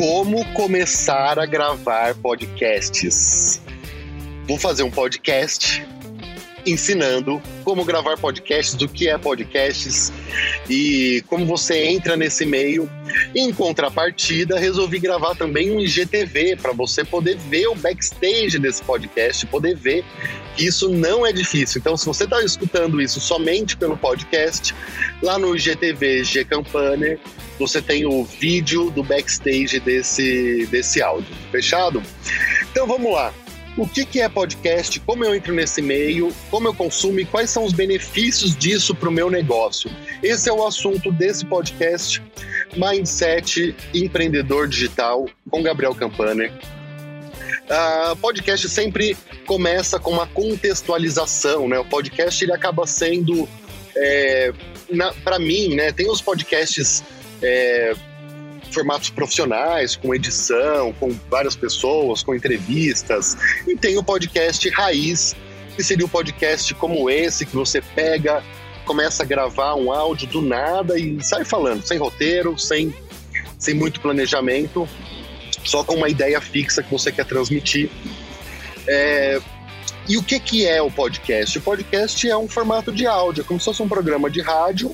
Como começar a gravar podcasts? Vou fazer um podcast ensinando como gravar podcasts, do que é podcasts e como você entra nesse meio. Em contrapartida, resolvi gravar também um IGTV para você poder ver o backstage desse podcast, poder ver que isso não é difícil. Então, se você está escutando isso somente pelo podcast, lá no IGTV G Campaner, você tem o vídeo do backstage desse, desse áudio. Fechado? Então vamos lá. O que, que é podcast? Como eu entro nesse meio? Como eu consumo e quais são os benefícios disso para o meu negócio? Esse é o assunto desse podcast Mindset Empreendedor Digital com Gabriel Campaner. Uh, podcast sempre começa com uma contextualização, né? O podcast ele acaba sendo, é, para mim, né? Tem os podcasts é, formatos profissionais, com edição, com várias pessoas, com entrevistas. E tem o podcast raiz, que seria um podcast como esse, que você pega, começa a gravar um áudio do nada e sai falando, sem roteiro, sem, sem muito planejamento, só com uma ideia fixa que você quer transmitir. É, e o que, que é o podcast? O podcast é um formato de áudio, é como se fosse um programa de rádio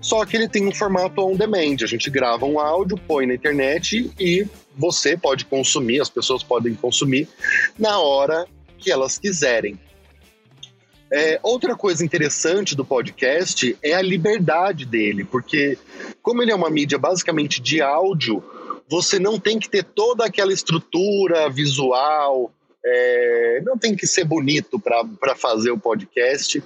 só que ele tem um formato on demand. A gente grava um áudio, põe na internet e você pode consumir, as pessoas podem consumir na hora que elas quiserem. É, outra coisa interessante do podcast é a liberdade dele, porque como ele é uma mídia basicamente de áudio, você não tem que ter toda aquela estrutura visual, é, não tem que ser bonito para fazer o podcast.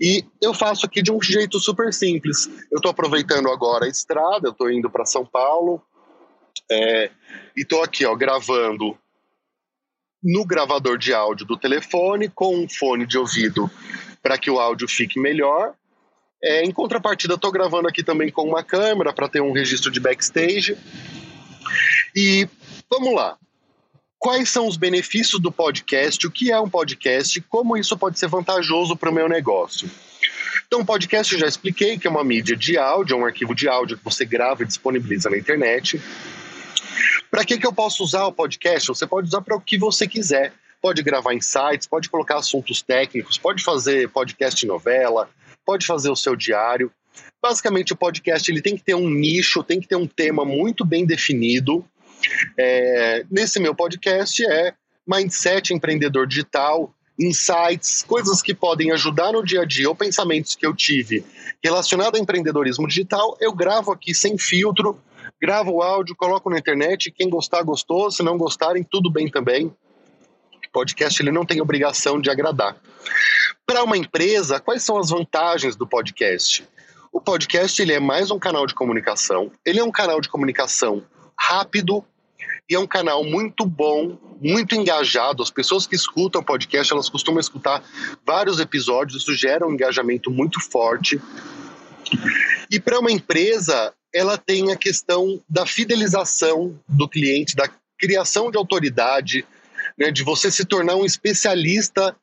E eu faço aqui de um jeito super simples. Eu estou aproveitando agora a estrada, eu estou indo para São Paulo é, e estou aqui ó, gravando no gravador de áudio do telefone com um fone de ouvido para que o áudio fique melhor. É, em contrapartida, estou gravando aqui também com uma câmera para ter um registro de backstage. E vamos lá quais são os benefícios do podcast, o que é um podcast, como isso pode ser vantajoso para o meu negócio. Então, podcast eu já expliquei que é uma mídia de áudio, é um arquivo de áudio que você grava e disponibiliza na internet. Para que, que eu posso usar o podcast? Você pode usar para o que você quiser. Pode gravar insights, pode colocar assuntos técnicos, pode fazer podcast novela, pode fazer o seu diário. Basicamente, o podcast ele tem que ter um nicho, tem que ter um tema muito bem definido é, nesse meu podcast é Mindset Empreendedor Digital, insights, coisas que podem ajudar no dia a dia ou pensamentos que eu tive relacionado a empreendedorismo digital, eu gravo aqui sem filtro, gravo o áudio, coloco na internet, quem gostar, gostou, se não gostarem, tudo bem também. O podcast ele não tem obrigação de agradar. Para uma empresa, quais são as vantagens do podcast? O podcast ele é mais um canal de comunicação, ele é um canal de comunicação rápido, e é um canal muito bom, muito engajado. As pessoas que escutam o podcast, elas costumam escutar vários episódios, isso gera um engajamento muito forte. E para uma empresa, ela tem a questão da fidelização do cliente, da criação de autoridade, né, de você se tornar um especialista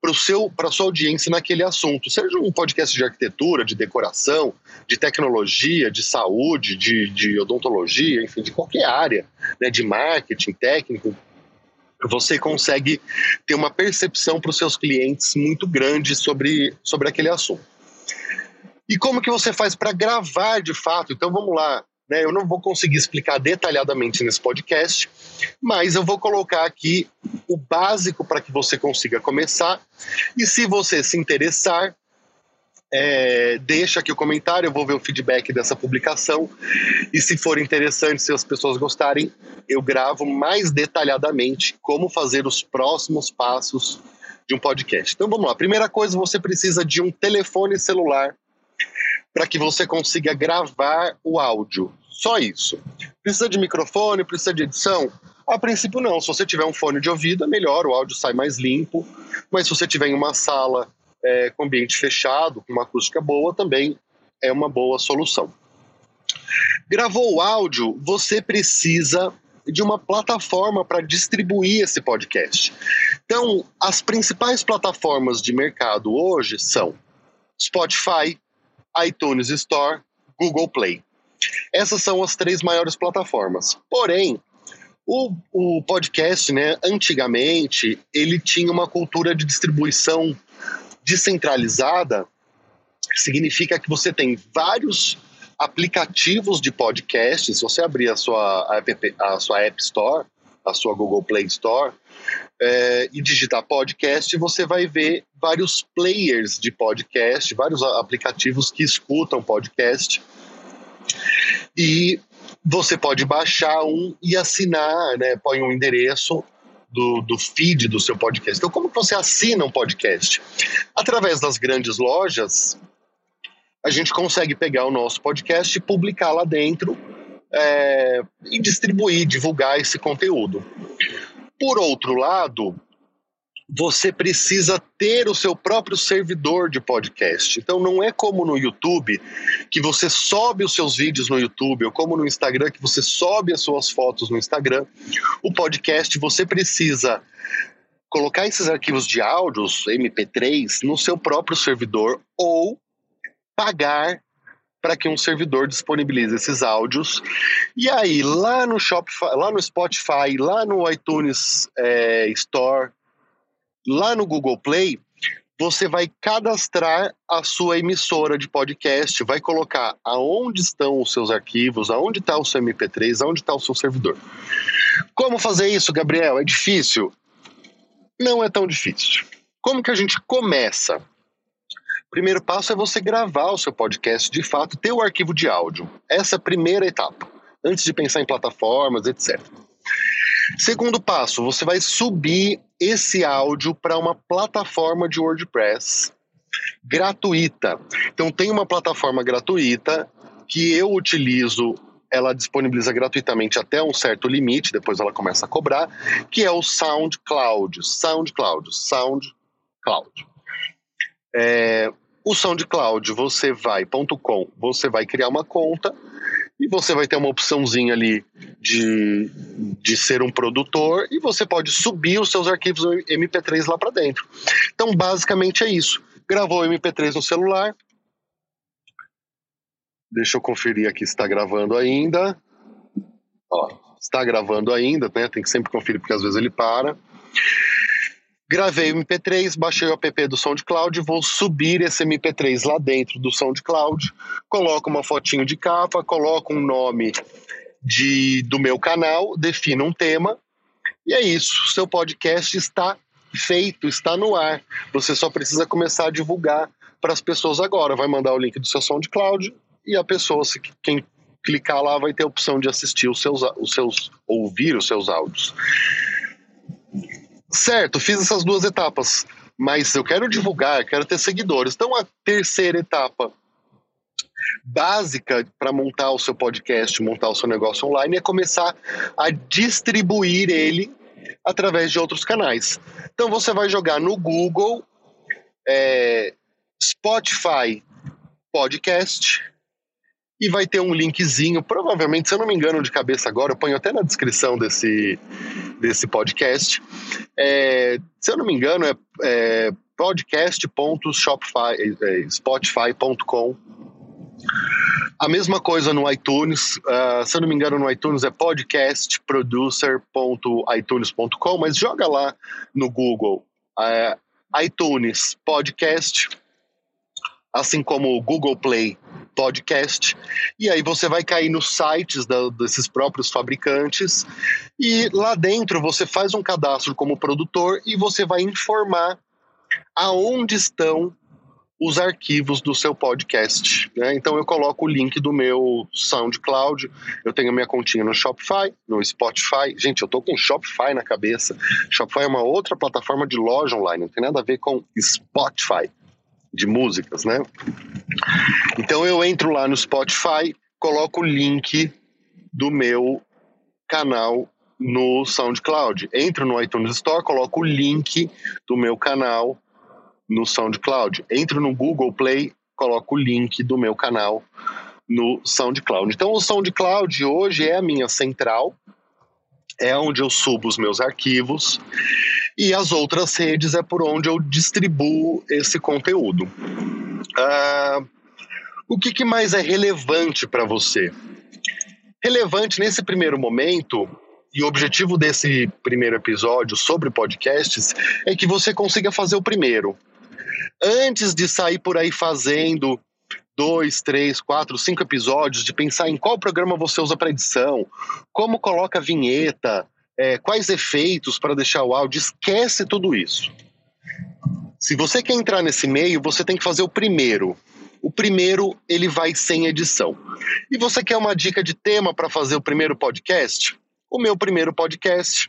para seu para sua audiência naquele assunto, seja um podcast de arquitetura, de decoração, de tecnologia, de saúde, de, de odontologia, enfim, de qualquer área, né, de marketing técnico, você consegue ter uma percepção para os seus clientes muito grande sobre, sobre aquele assunto. E como que você faz para gravar de fato? Então vamos lá, né? Eu não vou conseguir explicar detalhadamente nesse podcast, mas eu vou colocar aqui o básico para que você consiga começar. E se você se interessar, é, deixa aqui o comentário, eu vou ver o feedback dessa publicação. E se for interessante, se as pessoas gostarem, eu gravo mais detalhadamente como fazer os próximos passos de um podcast. Então vamos lá. Primeira coisa, você precisa de um telefone celular para que você consiga gravar o áudio. Só isso. Precisa de microfone, precisa de edição? A princípio não. Se você tiver um fone de ouvido, é melhor, o áudio sai mais limpo. Mas se você tiver em uma sala é, com ambiente fechado, com uma acústica boa, também é uma boa solução. Gravou o áudio, você precisa de uma plataforma para distribuir esse podcast. Então, as principais plataformas de mercado hoje são Spotify, iTunes Store, Google Play. Essas são as três maiores plataformas. Porém, o, o podcast, né, antigamente, ele tinha uma cultura de distribuição descentralizada, significa que você tem vários aplicativos de podcast. Se você abrir a sua, app, a sua App Store, a sua Google Play Store, é, e digitar podcast, você vai ver vários players de podcast, vários aplicativos que escutam podcast. E você pode baixar um e assinar, né? Põe um endereço do, do feed do seu podcast. Então, como você assina um podcast? Através das grandes lojas, a gente consegue pegar o nosso podcast e publicar lá dentro é, e distribuir, divulgar esse conteúdo. Por outro lado, você precisa ter o seu próprio servidor de podcast. Então não é como no YouTube, que você sobe os seus vídeos no YouTube, ou como no Instagram, que você sobe as suas fotos no Instagram. O podcast você precisa colocar esses arquivos de áudios, MP3, no seu próprio servidor ou pagar para que um servidor disponibilize esses áudios. E aí, lá no Shopify, lá no Spotify, lá no iTunes é, Store, lá no Google Play, você vai cadastrar a sua emissora de podcast, vai colocar aonde estão os seus arquivos, aonde está o seu MP3, aonde está o seu servidor. Como fazer isso, Gabriel? É difícil? Não é tão difícil. Como que a gente começa? Primeiro passo é você gravar o seu podcast de fato, ter o arquivo de áudio. Essa é a primeira etapa, antes de pensar em plataformas, etc. Segundo passo, você vai subir esse áudio para uma plataforma de WordPress gratuita. Então, tem uma plataforma gratuita que eu utilizo ela disponibiliza gratuitamente até um certo limite, depois ela começa a cobrar, que é o SoundCloud. SoundCloud, SoundCloud. É, o SoundCloud, você vai, .com, você vai criar uma conta e você vai ter uma opçãozinha ali de, de ser um produtor e você pode subir os seus arquivos MP3 lá para dentro. Então, basicamente é isso. Gravou MP3 no celular. Deixa eu conferir aqui se está gravando ainda. Ó, está gravando ainda, né? Tem que sempre conferir porque às vezes ele para. Gravei o MP3, baixei o app do SoundCloud, vou subir esse MP3 lá dentro do SoundCloud, coloco uma fotinho de capa, coloco um nome de, do meu canal, defino um tema, e é isso. Seu podcast está feito, está no ar. Você só precisa começar a divulgar para as pessoas agora. Vai mandar o link do seu SoundCloud e a pessoa, se quem clicar lá, vai ter a opção de assistir os seus, os seus ouvir os seus áudios. Certo, fiz essas duas etapas, mas eu quero divulgar, quero ter seguidores. Então, a terceira etapa básica para montar o seu podcast, montar o seu negócio online é começar a distribuir ele através de outros canais. Então, você vai jogar no Google é, Spotify Podcast e vai ter um linkzinho, provavelmente, se eu não me engano de cabeça agora, eu ponho até na descrição desse, desse podcast. É, se eu não me engano, é, é podcast.spotify.com. A mesma coisa no iTunes, uh, se eu não me engano, no iTunes é podcastproducer.itunes.com, mas joga lá no Google uh, iTunes Podcast, assim como o Google Play podcast. E aí você vai cair nos sites da, desses próprios fabricantes e lá dentro você faz um cadastro como produtor e você vai informar aonde estão os arquivos do seu podcast. Né? Então eu coloco o link do meu SoundCloud, eu tenho minha continha no Shopify, no Spotify. Gente, eu tô com Shopify na cabeça. Shopify é uma outra plataforma de loja online, não tem nada a ver com Spotify de músicas, né? Então eu entro lá no Spotify, coloco o link do meu canal no SoundCloud. Entro no iTunes Store, coloco o link do meu canal no SoundCloud. Entro no Google Play, coloco o link do meu canal no SoundCloud. Então o SoundCloud hoje é a minha central, é onde eu subo os meus arquivos e as outras redes é por onde eu distribuo esse conteúdo. Ah, o que, que mais é relevante para você? Relevante nesse primeiro momento, e o objetivo desse primeiro episódio sobre podcasts é que você consiga fazer o primeiro. Antes de sair por aí fazendo dois, três, quatro, cinco episódios, de pensar em qual programa você usa para edição, como coloca a vinheta, é, quais efeitos para deixar o áudio, esquece tudo isso. Se você quer entrar nesse meio, você tem que fazer o primeiro. O primeiro, ele vai sem edição. E você quer uma dica de tema para fazer o primeiro podcast? O meu primeiro podcast,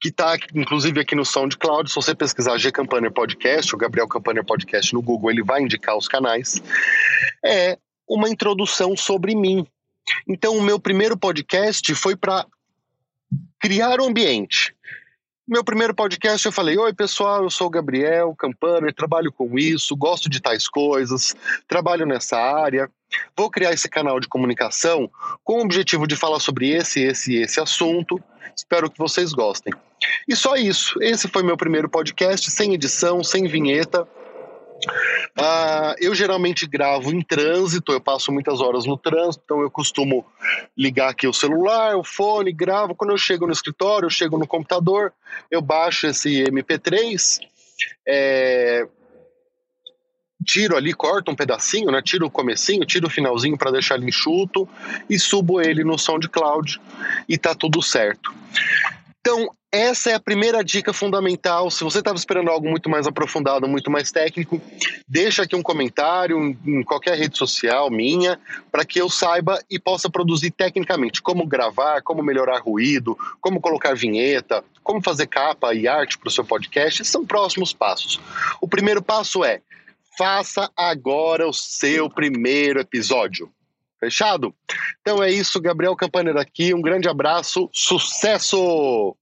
que está inclusive aqui no SoundCloud, se você pesquisar G Campaner Podcast, o Gabriel Campaner Podcast no Google, ele vai indicar os canais, é uma introdução sobre mim. Então, o meu primeiro podcast foi para criar o um ambiente. Meu primeiro podcast eu falei: Oi, pessoal, eu sou o Gabriel Campaner, trabalho com isso, gosto de tais coisas, trabalho nessa área. Vou criar esse canal de comunicação com o objetivo de falar sobre esse, esse e esse assunto. Espero que vocês gostem. E só isso. Esse foi meu primeiro podcast, sem edição, sem vinheta. Uh, eu geralmente gravo em trânsito, eu passo muitas horas no trânsito, então eu costumo ligar aqui o celular, o fone, gravo. Quando eu chego no escritório, eu chego no computador, eu baixo esse MP3, é, tiro ali, corto um pedacinho, né? Tiro o comecinho, tiro o finalzinho para deixar ele enxuto e subo ele no SoundCloud e tá tudo certo. Então, essa é a primeira dica fundamental. Se você estava esperando algo muito mais aprofundado, muito mais técnico, deixa aqui um comentário em qualquer rede social minha, para que eu saiba e possa produzir tecnicamente como gravar, como melhorar ruído, como colocar vinheta, como fazer capa e arte para o seu podcast. Esses são próximos passos. O primeiro passo é faça agora o seu primeiro episódio. Fechado? Então é isso, Gabriel Campaner aqui. Um grande abraço, sucesso!